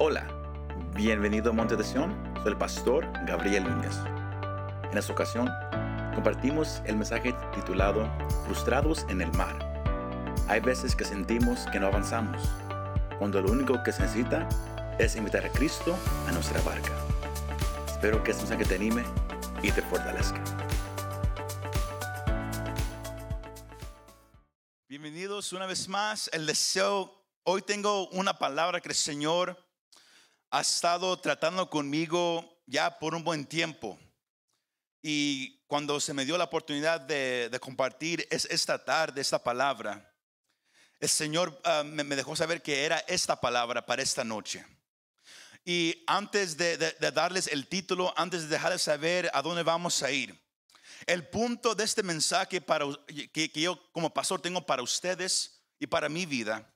Hola, bienvenido a Monte de Sion, soy el pastor Gabriel Núñez. En esta ocasión, compartimos el mensaje titulado Frustrados en el mar. Hay veces que sentimos que no avanzamos, cuando lo único que se necesita es invitar a Cristo a nuestra barca. Espero que este mensaje te anime y te fortalezca. Bienvenidos una vez más. El deseo, hoy tengo una palabra que el Señor ha estado tratando conmigo ya por un buen tiempo. Y cuando se me dio la oportunidad de, compartir es esta tarde esta palabra, el Señor ah, me, dejó saber que era esta palabra para esta noche. Y antes de, darles el título, antes de dejarles saber a dónde vamos a ir, el punto de este mensaje para, que yo como pastor tengo para ustedes y para mi vida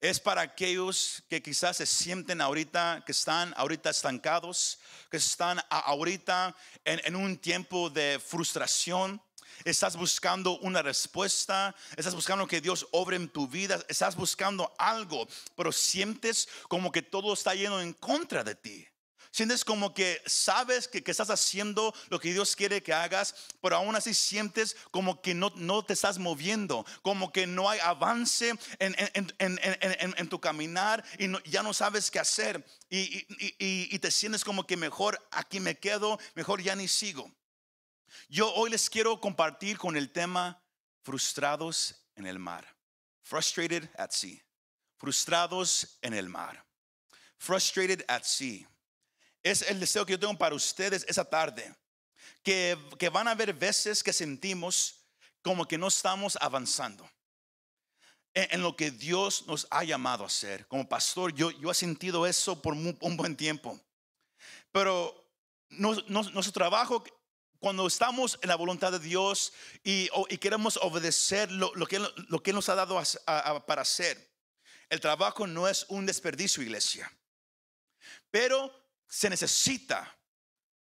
es para aquellos que quizás se sienten ahorita, que están ahorita estancados, que están ahorita en, un tiempo de frustración. Estás buscando una respuesta, estás buscando que Dios obre en tu vida, estás buscando algo, pero sientes como que todo está lleno en contra de ti. Sientes como que sabes que, estás haciendo lo que Dios quiere que hagas, pero aún así sientes como que no, no te estás moviendo, como que no hay avance en, en, tu caminar y ya no sabes qué hacer. Y, y, te sientes como que mejor aquí me quedo, mejor ya ni sigo. Yo hoy les quiero compartir con el tema frustrados en el mar. Frustrated at sea. Frustrados en el mar. Frustrated at sea. Es el deseo que yo tengo para ustedes esa tarde. Que, van a haber veces que sentimos como que no estamos avanzando en, lo que Dios nos ha llamado a hacer. Como pastor, yo, yo he sentido eso por un buen tiempo. Pero nuestro trabajo, cuando estamos en la voluntad de Dios y, queremos obedecer lo, que, lo que nos ha dado para hacer, el trabajo no es un desperdicio, iglesia. Pero se necesita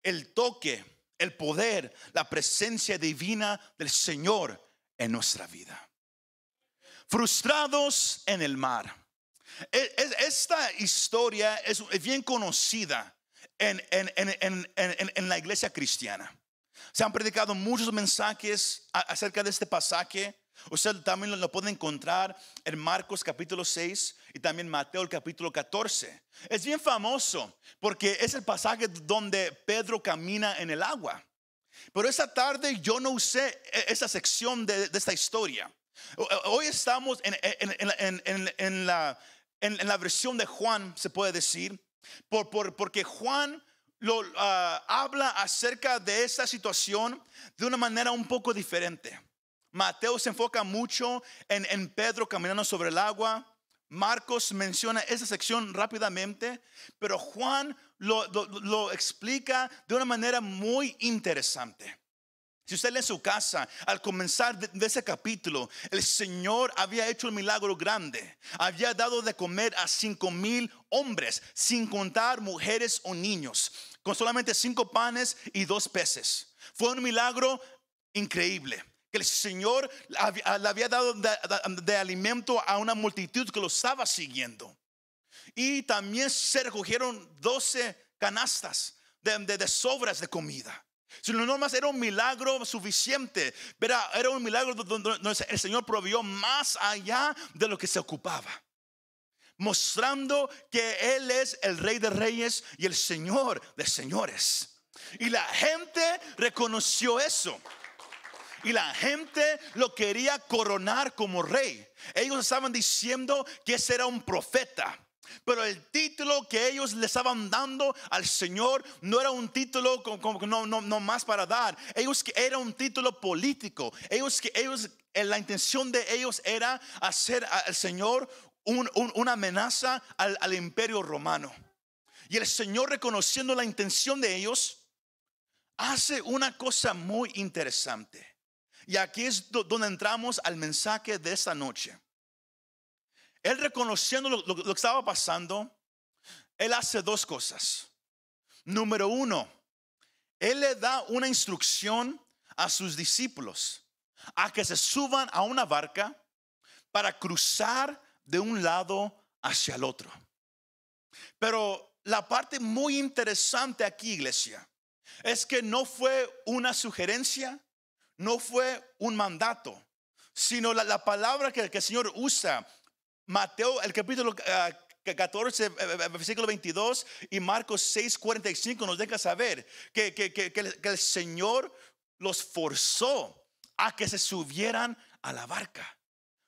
el toque, el poder, la presencia divina del Señor en nuestra vida. Frustrados en el mar. E, esta historia es bien conocida en, en, la iglesia cristiana. Se han predicado muchos mensajes acerca de este pasaje. Usted también lo puede encontrar en Marcos capítulo 6 y también Mateo el capítulo 14. Es bien famoso porque es el pasaje donde Pedro camina en el agua. Pero esa tarde yo no usé e, esa sección de, esta historia. Hoy estamos en, la, la, versión de Juan, se puede decir, por, porque Juan lo, ah, habla acerca de esa situación de una manera un poco diferente. Mateo se enfoca mucho en, Pedro caminando sobre el agua. Marcos menciona esa sección rápidamente, pero Juan lo, explica de una manera muy interesante. Si usted lee su casa, al comenzar de, ese capítulo, el Señor había hecho un milagro grande. Había dado de comer a cinco mil hombres, sin contar mujeres o niños, con solamente cinco panes y dos peces. Fue un milagro increíble el Señor le había dado de, alimento a una multitud que lo estaba siguiendo. Y también se recogieron 12 canastas de, sobras de comida. Si no más era un milagro suficiente, pero era un milagro donde el Señor proveyó más allá de lo que se ocupaba. Mostrando que Él es el Rey de Reyes y el Señor de Señores. Y la gente reconoció eso y la gente lo quería coronar como rey. Ellos estaban diciendo que ese era un profeta. Pero el título que ellos le estaban dando al Señor no era un título como, no, no, no, más para dar. Ellos que era un título político. Ellos que ellos eh, la intención de ellos era hacer al Señor una amenaza al, al imperio romano. Y el Señor reconociendo la intención de ellos hace una cosa muy interesante. Y aquí es donde entramos al mensaje de esta noche. Él reconociendo lo, que estaba pasando, él hace dos cosas. Número uno, él le da una instrucción a sus discípulos a que se suban a una barca para cruzar de un lado hacia el otro. Pero la parte muy interesante aquí, iglesia, es que no fue una sugerencia, no fue un mandato, sino la, la palabra que, el Señor usa. Mateo, el capítulo uh, 14, versículo 22 y Marcos 6, 45 nos deja saber que, el, Señor los forzó a que se subieran a la barca.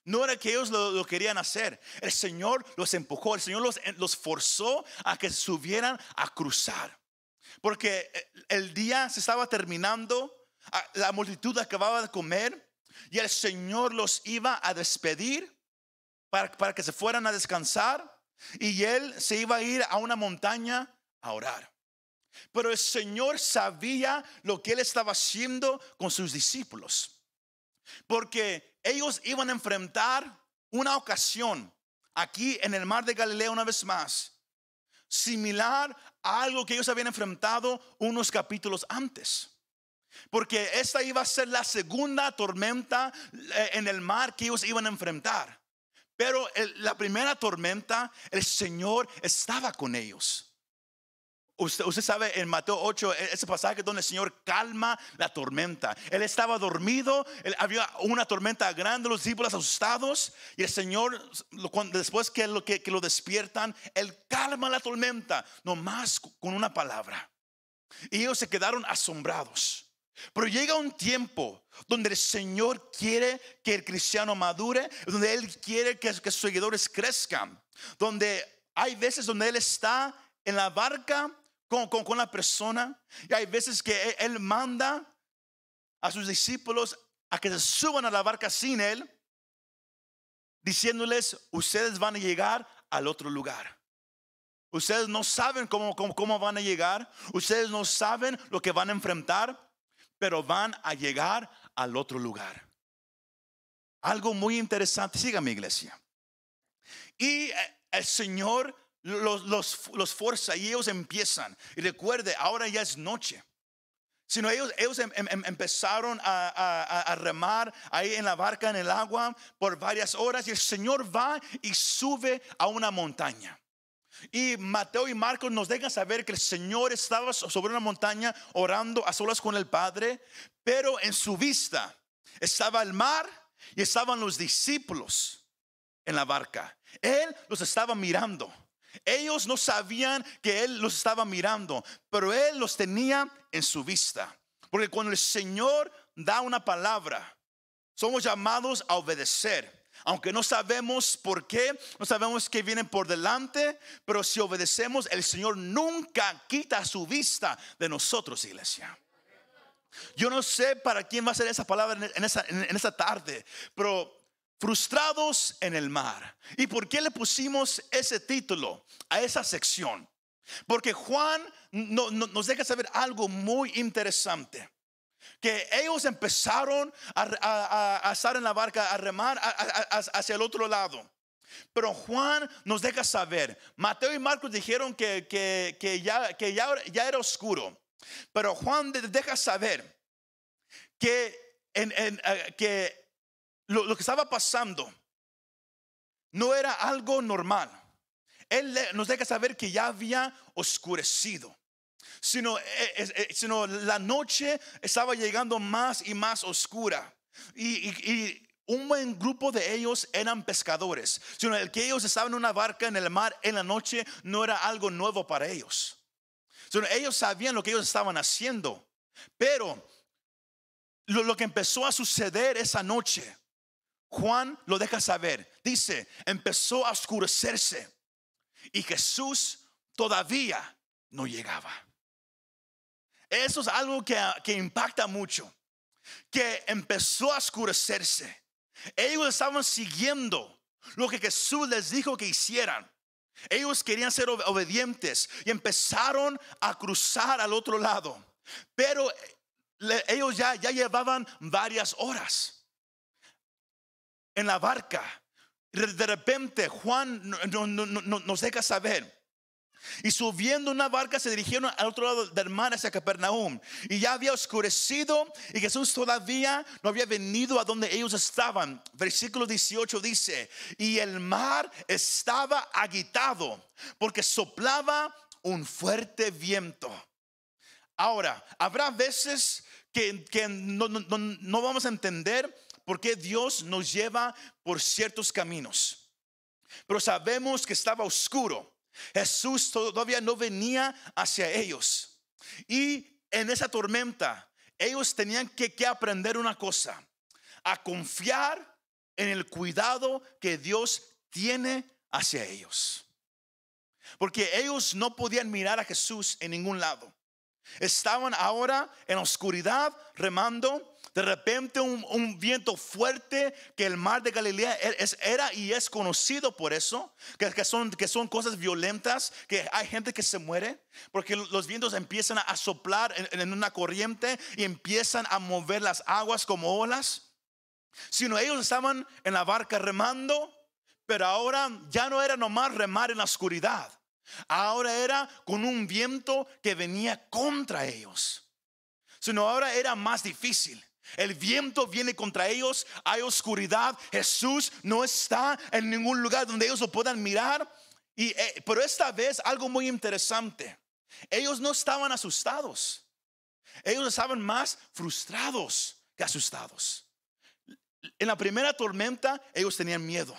No era que ellos lo, lo, querían hacer. El Señor los empujó, el Señor los, los forzó a que subieran a cruzar. Porque el día se estaba terminando, la multitud acababa de comer y el Señor los iba a despedir para, para que se fueran a descansar y él se iba a ir a una montaña a orar. Pero el Señor sabía lo que él estaba haciendo con sus discípulos. Porque ellos iban a enfrentar una ocasión aquí en el mar de Galilea una vez más, similar a algo que ellos habían enfrentado unos capítulos antes. Porque esta iba a ser la segunda tormenta eh, en el mar que ellos iban a enfrentar. Pero la primera tormenta, el Señor estaba con ellos. Usted, usted, sabe en Mateo 8, e, ese pasaje donde el Señor calma la tormenta. Él estaba dormido, había una tormenta grande, los discípulos asustados, y el Señor, después que lo, que lo despiertan, Él calma la tormenta, nomás con una palabra. Y ellos se quedaron asombrados. Pero llega un tiempo donde el Señor quiere que el cristiano madure, donde Él quiere que, sus seguidores crezcan, donde hay veces donde Él está en la barca con, con, la persona y hay veces que Él manda a sus discípulos a que se suban a la barca sin Él, diciéndoles, ustedes van a llegar al otro lugar. Ustedes no saben cómo, cómo, cómo van a llegar, ustedes no saben lo que van a enfrentar pero van a llegar al otro lugar. Algo muy interesante, siga mi iglesia. Y eh, el Señor los, los, los forza y ellos empiezan. Y recuerde, ahora ya es noche. Sino ellos, ellos em, em, empezaron a, a, a, remar ahí en la barca, en el agua, por varias horas. Y el Señor va y sube a una montaña. Y Mateo y Marcos nos dejan saber que el Señor estaba sobre una montaña orando a solas con el Padre, pero en su vista estaba el mar y estaban los discípulos en la barca. Él los estaba mirando. Ellos no sabían que Él los estaba mirando, pero Él los tenía en su vista. Porque cuando el Señor da una palabra, somos llamados a obedecer. Aunque no sabemos por qué, no sabemos qué viene por delante, pero si obedecemos, el Señor nunca quita su vista de nosotros, iglesia. Yo no sé para quién va a ser esa palabra en esa, en esa tarde, pero frustrados en el mar. ¿Y por qué le pusimos ese título a esa sección? Porque Juan no, no, nos deja saber algo muy interesante que ellos empezaron a, a, estar en la barca, a remar hacia el otro lado. Pero Juan nos deja saber, Mateo y Marcos dijeron que, que, ya, que ya, ya, era oscuro, pero Juan deja saber que, uh, que lo, que estaba pasando no era algo normal. Él nos deja saber que ya había oscurecido sino, eh, eh, sino la noche estaba llegando más y más oscura. Y, y, un buen grupo de ellos eran pescadores, sino el que ellos estaban en una barca en el mar en la noche no era algo nuevo para ellos. Sino ellos sabían lo que ellos estaban haciendo, pero lo, lo que empezó a suceder esa noche, Juan lo deja saber. Dice, empezó a oscurecerse y Jesús todavía no llegaba. Eso es algo que, que impacta mucho. Que empezó a oscurecerse. Ellos estaban siguiendo lo que Jesús les dijo que hicieran. Ellos querían ser obedientes y empezaron a cruzar al otro lado. Pero ellos ya, ya llevaban varias horas en la barca. De repente Juan nos deja saber Y subiendo una barca se dirigieron al otro lado del mar hacia Capernaum. Y ya había oscurecido y Jesús todavía no había venido a donde ellos estaban. Versículo 18 dice, y el mar estaba agitado porque soplaba un fuerte viento. Ahora, habrá veces que, no, no vamos a entender por qué Dios nos lleva por ciertos caminos. Pero sabemos que estaba oscuro Jesús todavía no venía hacia ellos. Y en esa tormenta, ellos tenían que, aprender una cosa, a confiar en el cuidado que Dios tiene hacia ellos. Porque ellos no podían mirar a Jesús en ningún lado. Estaban ahora en oscuridad remando de repente un, viento fuerte que el mar de Galilea e, era y es conocido por eso, que, son, que son cosas violentas, que hay gente que se muere, porque los vientos empiezan a soplar en, en una corriente y empiezan a mover las aguas como olas. Sino ellos estaban en la barca remando, pero ahora ya no era nomás remar en la oscuridad. Ahora era con un viento que venía contra ellos. Sino ahora era más difícil. El viento viene contra ellos, hay oscuridad. Jesús no está en ningún lugar donde ellos lo puedan mirar. Y, eh, pero esta vez algo muy interesante. Ellos no estaban asustados. Ellos estaban más frustrados que asustados. En la primera tormenta ellos tenían miedo.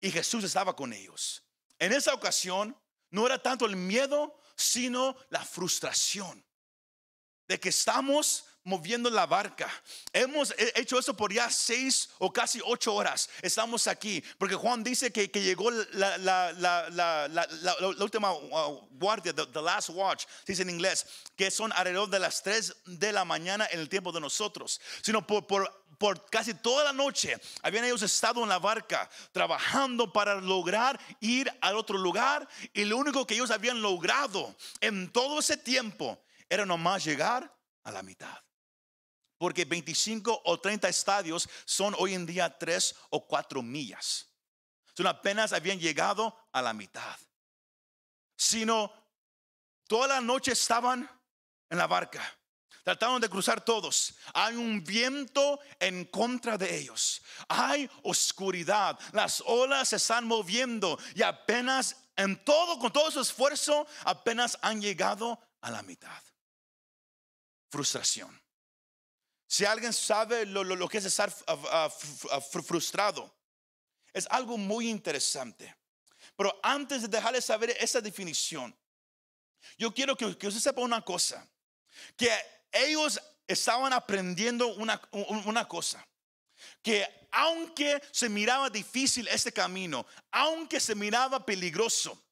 Y Jesús estaba con ellos. En esa ocasión no era tanto el miedo, sino la frustración de que estamos moviendo la barca. Hemos hecho eso por ya seis o casi ocho horas. Estamos aquí porque Juan dice que, llegó la, la, la, última uh, guardia, the, last watch, dice en inglés, que son alrededor de las tres de la mañana en el tiempo de nosotros, sino por, por por casi toda la noche habían ellos estado en la barca trabajando para lograr ir al otro lugar y lo único que ellos habían logrado en todo ese tiempo era nomás llegar a la mitad. Porque 25 o 30 estadios son hoy en día 3 o 4 millas. Son apenas habían llegado a la mitad. Sino toda la noche estaban en la barca. Trataron de cruzar todos. Hay un viento en contra de ellos. Hay oscuridad. Las olas se están moviendo y apenas en todo, con todo su esfuerzo, apenas han llegado a la mitad. Frustración. Si alguien sabe lo, que es estar frustrado, es algo muy interesante. Pero antes de dejarles saber esa definición, yo quiero que, que usted sepa una cosa, que ellos estaban aprendiendo una, una cosa, que aunque se miraba difícil este camino, aunque se miraba peligroso,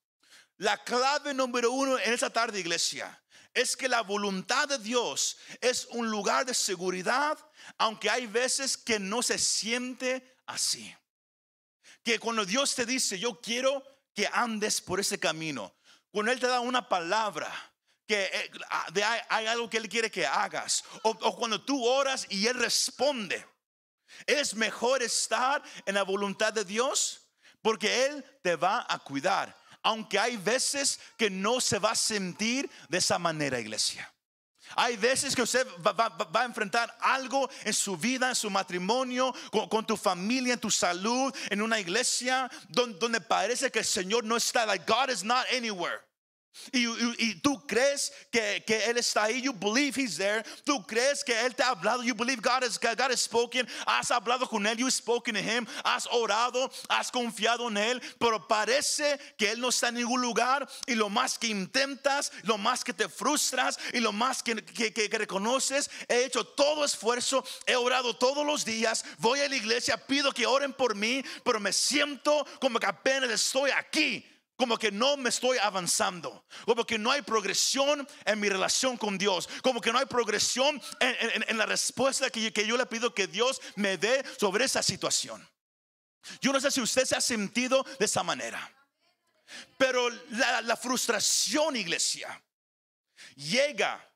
la clave número uno en esa tarde, iglesia, es que la voluntad de Dios es un lugar de seguridad, aunque hay veces que no se siente así. Que cuando Dios te dice, yo quiero que andes por ese camino, cuando Él te da una palabra, que eh, ah, hay, algo que Él quiere que hagas, o, o cuando tú oras y Él responde, es mejor estar en la voluntad de Dios porque Él te va a cuidar aunque hay veces que no se va a sentir de esa manera, iglesia. Hay veces que usted va, a enfrentar algo en su vida, en su matrimonio, con, tu familia, en tu salud, en una iglesia donde, donde parece que el Señor no está. Like God is not anywhere. Y, tú crees que, Él está ahí, you believe He's there. Tú crees que Él te ha hablado, you believe God has, God has spoken. Has hablado con Él, you've spoken to Him. Has orado, has confiado en Él. Pero parece que Él no está en ningún lugar. Y lo más que intentas, lo más que te frustras y lo más que, que reconoces, he hecho todo esfuerzo, he orado todos los días. Voy a la iglesia, pido que oren por mí, pero me siento como que apenas estoy aquí como que no me estoy avanzando, como que no hay progresión en mi relación con Dios, como que no hay progresión en, la respuesta que, que, yo le pido que Dios me dé sobre esa situación. Yo no sé si usted se ha sentido de esa manera, pero la, la frustración, iglesia, llega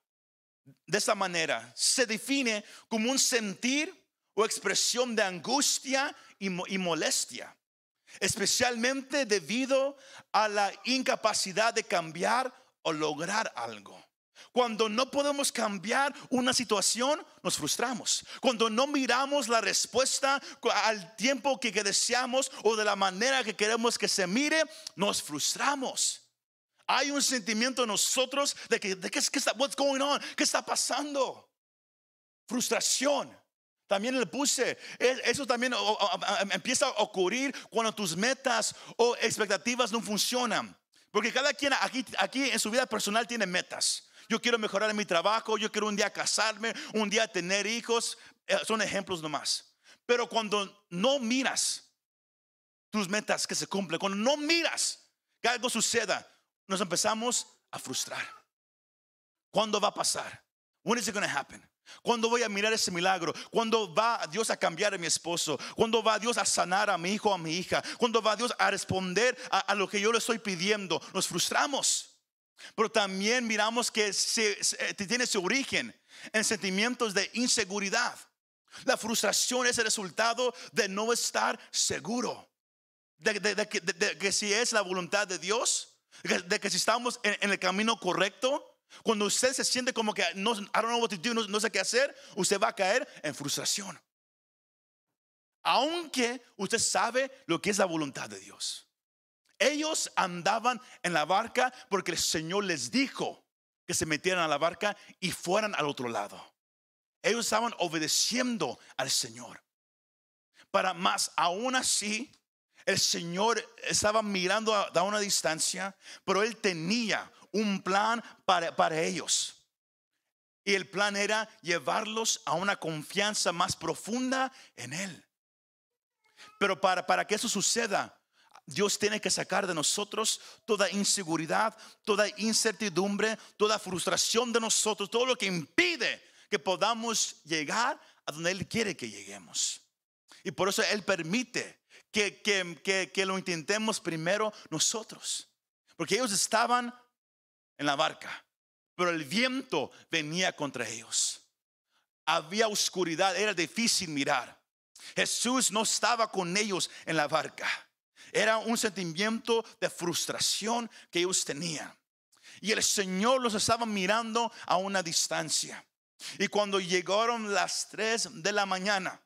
de esa manera, se define como un sentir o expresión de angustia y molestia especialmente debido a la incapacidad de cambiar o lograr algo. Cuando no podemos cambiar una situación, nos frustramos. Cuando no miramos la respuesta al tiempo que, deseamos o de la manera que queremos que se mire, nos frustramos. Hay un sentimiento en nosotros de que, de qué, está, what's going on, qué está pasando. Frustración. También le puse, eso también empieza a ocurrir cuando tus metas o expectativas no funcionan. Porque cada quien aquí, aquí en su vida personal tiene metas. Yo quiero mejorar en mi trabajo, yo quiero un día casarme, un día tener hijos. Eh, son ejemplos nomás. Pero cuando no miras tus metas que se cumplen, cuando no miras que algo suceda, nos empezamos a frustrar. ¿Cuándo va a pasar? When is it going to happen? ¿Cuándo voy a mirar ese milagro? ¿Cuándo va Dios a cambiar a mi esposo? ¿Cuándo va Dios a sanar a mi hijo o a mi hija? ¿Cuándo va Dios a responder a, lo que yo le estoy pidiendo? Nos frustramos. Pero también miramos que se, eh, tiene su origen en sentimientos de inseguridad. La frustración es el resultado de no estar seguro. de que si es la voluntad de Dios de que si estamos en, el camino correcto, cuando usted se siente como que no, I don't know no, sé qué hacer, usted va a caer en frustración. Aunque usted sabe lo que es la voluntad de Dios. Ellos andaban en la barca porque el Señor les dijo que se metieran a la barca y fueran al otro lado. Ellos estaban obedeciendo al Señor. Para más, aún así, el Señor estaba mirando a, una distancia, pero Él tenía un plan para, ellos. Y el plan era llevarlos a una confianza más profunda en Él. Pero para, para que eso suceda, Dios tiene que sacar de nosotros toda inseguridad, toda incertidumbre, toda frustración de nosotros, todo lo que impide que podamos llegar a donde Él quiere que lleguemos. Y por eso Él permite que, que, que, lo intentemos primero nosotros. Porque ellos estaban en la barca, pero el viento venía contra ellos. Había oscuridad, era difícil mirar. Jesús no estaba con ellos en la barca. Era un sentimiento de frustración que ellos tenían. Y el Señor los estaba mirando a una distancia. Y cuando llegaron las tres de la mañana,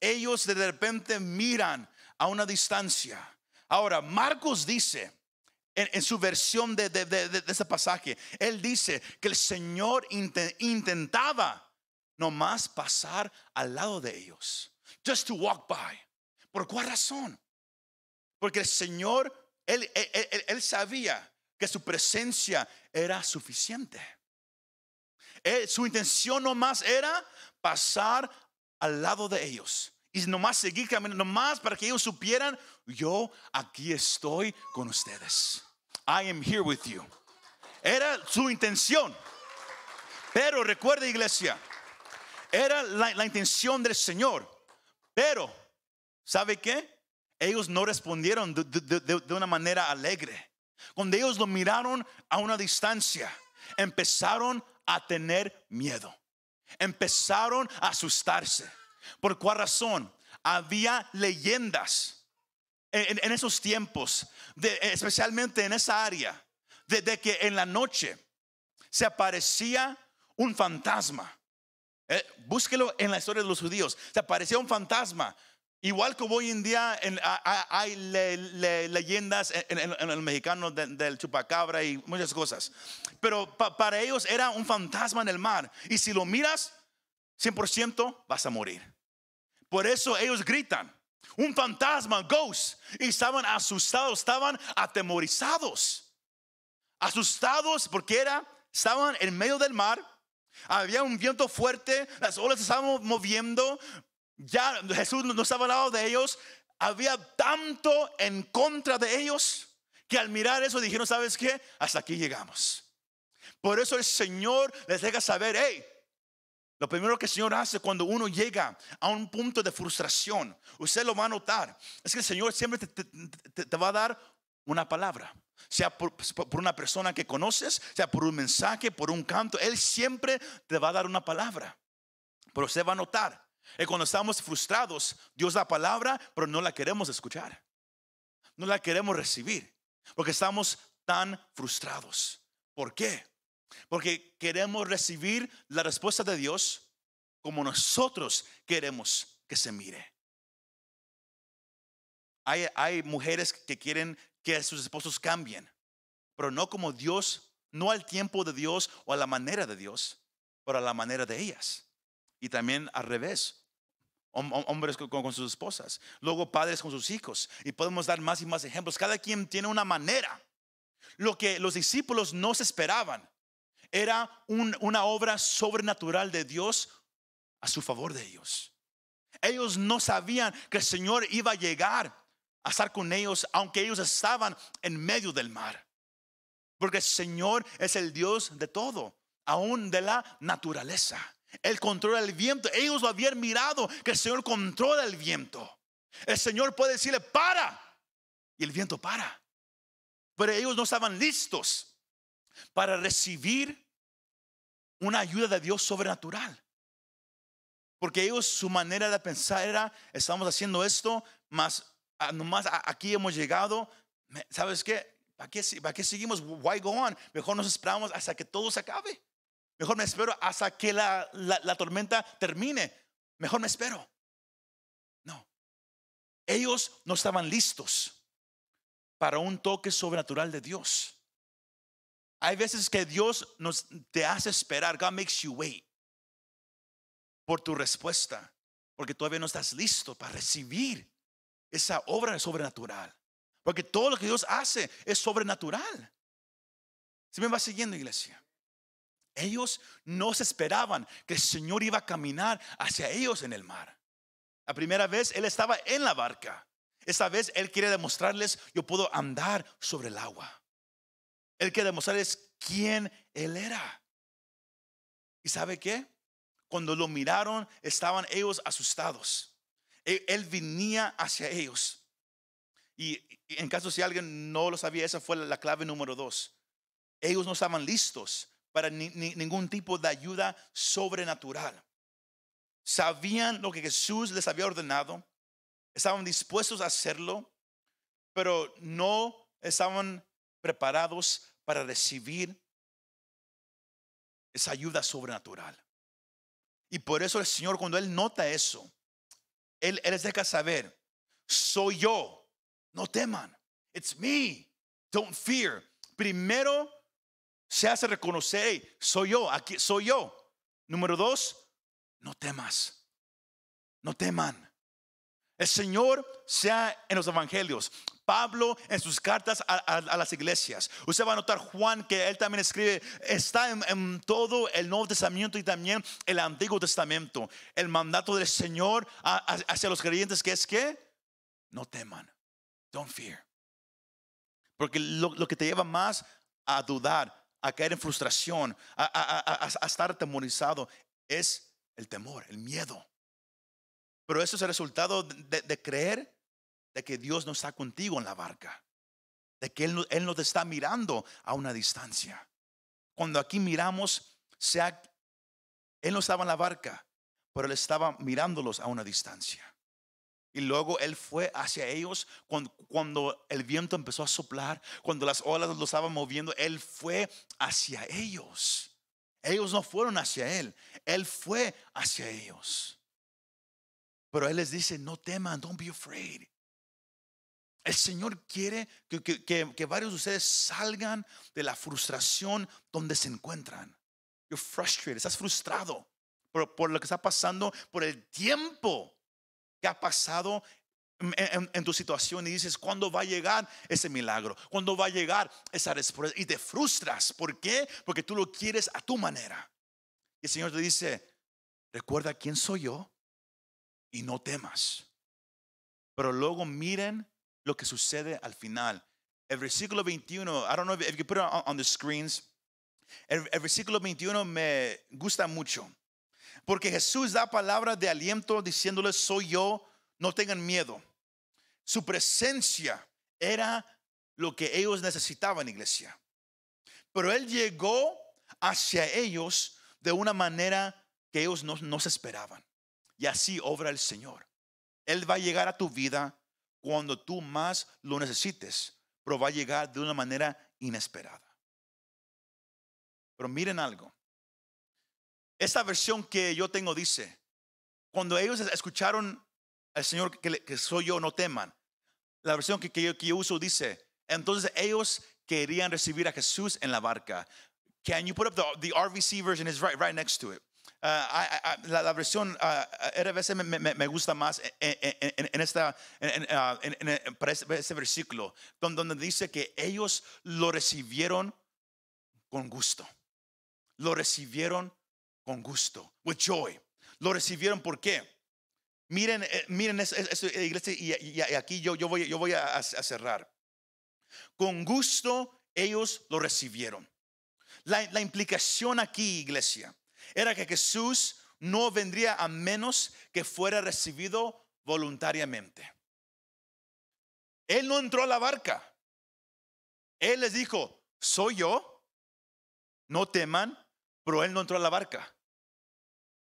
ellos de repente miran a una distancia. Ahora, Marcos dice, en, su versión de, de, ese pasaje, él dice que el Señor intentaba nomás pasar al lado de ellos. Just to walk by. ¿Por cuál razón? Porque el Señor, él, él, sabía que su presencia era suficiente. su intención nomás era pasar al lado de ellos. Y nomás seguir caminando, nomás para que ellos supieran, yo aquí estoy con ustedes. I am here with you. Era su intención. Pero recuerda iglesia, era la, intención del Señor. Pero, ¿sabe qué? Ellos no respondieron de, de una manera alegre. Cuando ellos lo miraron a una distancia, empezaron a tener miedo empezaron a asustarse. ¿Por cuál razón? Había leyendas en, esos tiempos, especialmente en esa área, de, que en la noche se aparecía un fantasma. Eh, búsquelo en la historia de los judíos. Se aparecía un fantasma. Igual como hoy en día hay leyendas en, el mexicano del chupacabra y muchas cosas. Pero para ellos era un fantasma en el mar. Y si lo miras, 100% vas a morir. Por eso ellos gritan, un fantasma, ghost. Y estaban asustados, estaban atemorizados. Asustados porque era, estaban en medio del mar. Había un viento fuerte, las olas estaban moviendo, ya Jesús no estaba al lado de ellos, había tanto en contra de ellos que al mirar eso dijeron, ¿sabes qué? Hasta aquí llegamos. Por eso el Señor les deja saber, hey, lo primero que el Señor hace cuando uno llega a un punto de frustración, usted lo va a notar, es que el Señor siempre te, va a dar una palabra. Sea por, por, una persona que conoces, sea por un mensaje, por un canto, Él siempre te va a dar una palabra. Pero usted va a notar, y cuando estamos frustrados, Dios da palabra, pero no la queremos escuchar. no la queremos recibir porque estamos tan frustrados. ¿Por qué? Porque queremos recibir la respuesta de Dios como nosotros queremos que se mire. Hay, hay mujeres que quieren que sus esposos cambien, pero no como Dios, no al tiempo de Dios o a la manera de Dios, pero a la manera de ellas. Y también al revés. Hombres con, sus esposas, luego padres con sus hijos, y podemos dar más y más ejemplos. Cada quien tiene una manera. Lo que los discípulos no se esperaban era una obra sobrenatural de Dios a su favor de ellos. Ellos no sabían que el Señor iba a llegar a estar con ellos, aunque ellos estaban en medio del mar. Porque el Señor es el Dios de todo, aún de la naturaleza. Él controla el viento. Ellos lo habían mirado, que el Señor controla el viento. El Señor puede decirle, para. Y el viento para. Pero ellos no estaban listos para recibir una ayuda de Dios sobrenatural. Porque ellos, su manera de pensar era, estamos haciendo esto, más ah, nomás aquí hemos llegado. ¿Sabes qué? ¿Para qué, ¿Para qué seguimos? Why go on? Mejor nos esperamos hasta que todo se acabe. Mejor me espero hasta que la, la, tormenta termine. Mejor me espero. No. Ellos no estaban listos para un toque sobrenatural de Dios. Hay veces que Dios nos te hace esperar. God makes you wait por tu respuesta, porque todavía no estás listo para recibir esa obra sobrenatural. Porque todo lo que Dios hace es sobrenatural. Si me va siguiendo, iglesia? Ellos no se esperaban que el Señor iba a caminar hacia ellos en el mar. La primera vez Él estaba en la barca. Esta vez Él quiere demostrarles, yo puedo andar sobre el agua. Él quiere demostrarles quién Él era. ¿Y sabe qué? Cuando lo miraron, estaban ellos asustados. Él, él venía hacia ellos. Y en caso si alguien no lo sabía, esa fue la clave número dos. Ellos no estaban listos para ningún tipo de ayuda sobrenatural. Sabían lo que Jesús les había ordenado, estaban dispuestos a hacerlo, pero no estaban preparados para recibir esa ayuda sobrenatural. Y por eso el Señor, cuando Él nota eso, Él, él les deja saber, soy yo, no teman, it's me, don't fear. Primero se hace reconocer, soy yo, aquí soy yo. Número dos, no temas, no teman. El Señor sea en los evangelios, Pablo en sus cartas a, las iglesias. Usted va a notar Juan que él también escribe, está en, todo el Nuevo Testamento y también el Antiguo Testamento. El mandato del Señor hacia los creyentes que es que no teman, don't fear. Porque lo que te lleva más a dudar, a caer en frustración, a, estar atemorizado, es el temor, el miedo. Pero eso es el resultado de, creer de que Dios no está contigo en la barca, de que Él, Él no te está mirando a una distancia. Cuando aquí miramos, sea, Él no estaba en la barca, pero Él estaba mirándolos a una distancia. Y luego él fue hacia ellos cuando, el viento empezó a soplar, cuando las olas lo estaban moviendo, él fue hacia ellos. Ellos no fueron hacia él, él fue hacia ellos. Pero él les dice, no teman, don't be afraid. El Señor quiere que, varios de ustedes salgan de la frustración donde se encuentran. You're frustrated, estás frustrado por, lo que está pasando, por el tiempo que ha pasado en, tu situación y dices, ¿cuándo va a llegar ese milagro? ¿Cuándo va a llegar esa respuesta? Y te frustras. ¿Por qué? Porque tú lo quieres a tu manera. Y el Señor te dice, recuerda quién soy yo y no temas. Pero luego miren lo que sucede al final. El versículo 21, I don't know if you put it on, the screens. el versículo 21 me gusta mucho. Porque Jesús da palabra de aliento diciéndoles, soy yo, no tengan miedo. Su presencia era lo que ellos necesitaban, iglesia. Pero Él llegó hacia ellos de una manera que ellos no, no se esperaban. Y así obra el Señor. Él va a llegar a tu vida cuando tú más lo necesites, pero va a llegar de una manera inesperada. Pero miren algo. Esta versión que yo tengo dice, cuando ellos escucharon al Señor que, soy yo, no teman. La versión que, yo, que yo uso dice, entonces ellos querían recibir a Jesús en la barca. Can you put up the, the RVC version? Is right, right next to it. Uh, la, la, versión RVC me, gusta más en, ese, versículo, donde, dice que ellos lo recibieron con gusto. Lo recibieron con gusto, with joy. Lo recibieron por qué? Miren, eh, miren esta iglesia y, aquí yo, yo voy, yo voy a, cerrar. Con gusto ellos lo recibieron. La, implicación aquí, iglesia, era que Jesús no vendría a menos que fuera recibido voluntariamente. Él no entró a la barca. Él les dijo, soy yo, no teman, pero él no entró a la barca.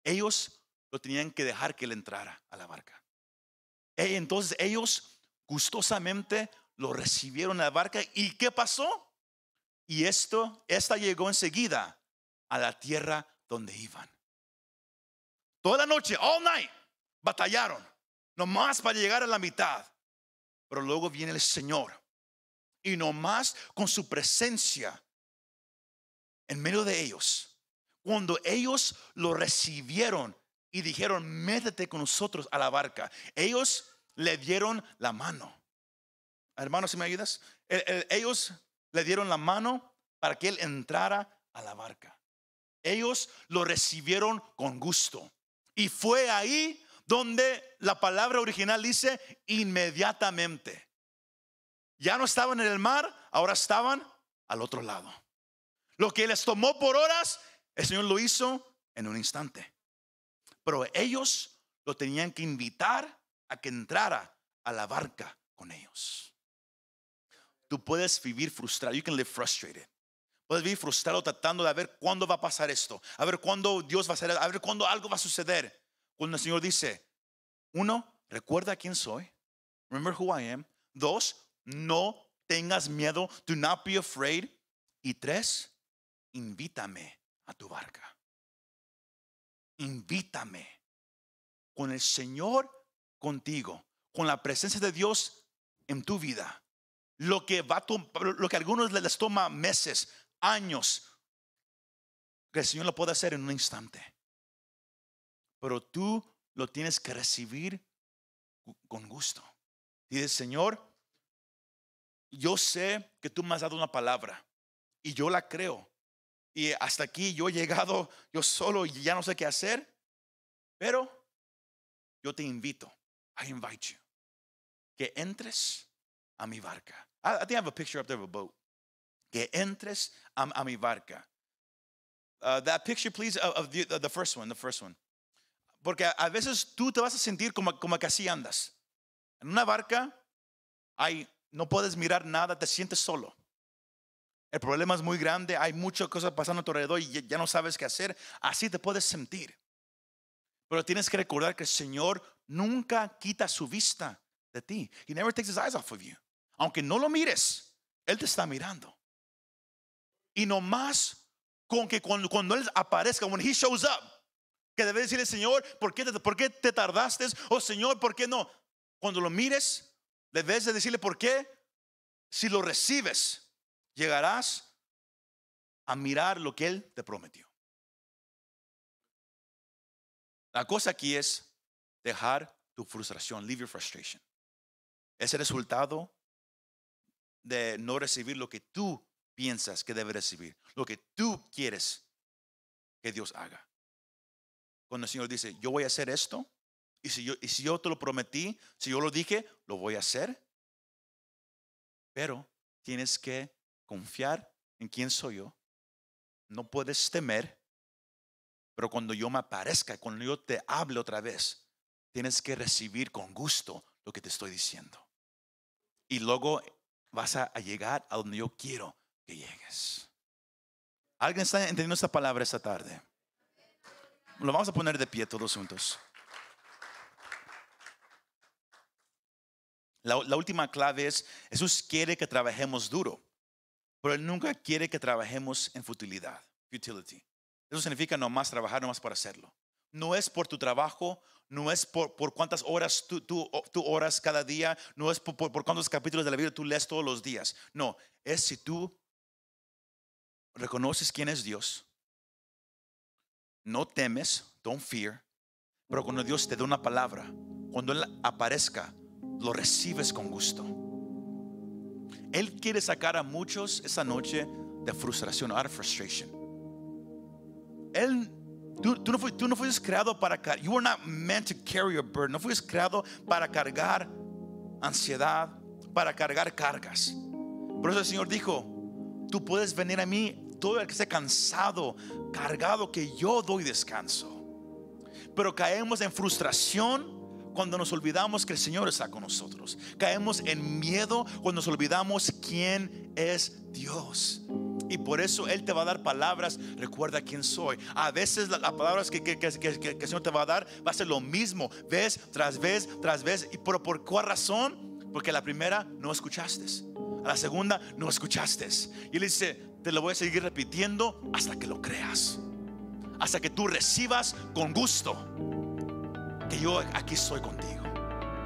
Ellos lo tenían que dejar que él entrara a la barca. E entonces ellos gustosamente lo recibieron a la barca. ¿Y qué pasó? Y esto, esta llegó enseguida a la tierra donde iban. Toda la noche, all night, batallaron, nomás para llegar a la mitad. Pero luego viene el Señor y nomás con su presencia en medio de ellos, cuando ellos lo recibieron y dijeron, métete con nosotros a la barca, ellos le dieron la mano. Hermanos, si me ayudas, ellos le dieron la mano para que él entrara a la barca. Ellos lo recibieron con gusto. Y fue ahí donde la palabra original dice inmediatamente. Ya no estaban en el mar, ahora estaban al otro lado. Lo que les tomó por horas, el Señor lo hizo en un instante. Pero ellos lo tenían que invitar a que entrara a la barca con ellos. Tú puedes vivir frustrado. You can live frustrated. Puedes vivir frustrado tratando de ver cuándo va a pasar esto, a ver cuándo Dios va a hacer, a ver cuándo algo va a suceder. Cuando el Señor dice, uno, recuerda quién soy. Remember who I am. Dos, no tengas miedo. Do not be afraid. Y tres, invítame a tu barca. Invítame con el Señor contigo, con la presencia de Dios en tu vida. Lo que va lo que a algunos les toma meses, años, que el Señor lo puede hacer en un instante. Pero tú lo tienes que recibir con gusto. Dice, Señor, yo sé que tú me has dado una palabra y yo la creo. Y hasta aquí yo he llegado yo solo y ya no sé qué hacer. Pero yo te invito, I invite you, que entres a mi barca. I, think I have a picture up there of a boat que entres a, a mi barca. Uh, that picture, please, of, of the, the, first one, the first one. Porque a, a veces tú te vas a sentir como, como que así andas. En una barca, hay, no puedes mirar nada, te sientes solo. El problema es muy grande, hay muchas cosas pasando a tu alrededor y ya no sabes qué hacer. Así te puedes sentir. Pero tienes que recordar que el Señor nunca quita su vista de ti. He never takes his eyes off of you. Aunque no lo mires, Él te está mirando. Y no más con que cuando, Él aparezca, when He shows up, que debe decirle, Señor, ¿por qué, te, ¿por qué te tardaste? O Señor, ¿por qué no? Cuando lo mires, debes de decirle, ¿por qué? Si lo recibes, llegarás a mirar lo que Él te prometió. La cosa aquí es dejar tu frustración, leave your frustration. Es el resultado de no recibir lo que tú piensas que debe recibir, lo que tú quieres que Dios haga. Cuando el Señor dice, yo voy a hacer esto, y si yo, y si yo te lo prometí, si yo lo dije, lo voy a hacer. Pero tienes que confiar en quién soy yo. No puedes temer, pero cuando yo me aparezca, cuando yo te hable otra vez, tienes que recibir con gusto lo que te estoy diciendo. Y luego vas a llegar a donde yo quiero llegues. ¿Alguien está entendiendo esta palabra esta tarde? Lo vamos a poner de pie todos juntos. La, última clave es, Jesús quiere que trabajemos duro, pero Él nunca quiere que trabajemos en futilidad, futility. Eso significa nomás trabajar, nomás para hacerlo. No es por tu trabajo, no es por, por cuántas horas tú, tú, tú oras cada día, no es por, por, por cuántos capítulos de la Biblia tú lees todos los días. No, es si tú reconoces quién es Dios, no temes, don't fear, pero cuando Dios te da una palabra, cuando Él aparezca, lo recibes con gusto. Él quiere sacar a muchos esa noche de frustración, out of frustration. Él, tú, no fuiste creado para cargar, you were not meant to carry a burden, no fuiste creado para cargar ansiedad, para cargar cargas. Por eso el Señor dijo, tú puedes venir a mí, todo el que esté cansado, cargado, que yo doy descanso. Pero caemos en frustración cuando nos olvidamos que el Señor está con nosotros. Caemos en miedo cuando nos olvidamos quién es Dios. Y por eso Él te va a dar palabras, recuerda quién soy. A veces las palabras que, que, el Señor te va a dar va a ser lo mismo, vez tras vez, tras vez. ¿Y por cuál razón? Porque la primera no escuchaste. A la segunda no escuchaste. Y Él dice, te lo voy a seguir repitiendo hasta que lo creas. Hasta que tú recibas con gusto que yo aquí estoy contigo.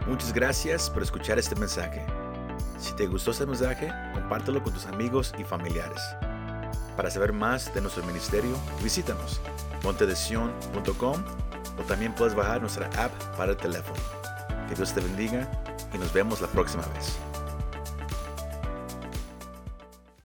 Muchas gracias por escuchar este mensaje. Si te gustó este mensaje, compártelo con tus amigos y familiares. Para saber más de nuestro ministerio, visítanos montedesion.com o también puedes bajar nuestra app para el teléfono. Que Dios te bendiga y nos vemos la próxima vez.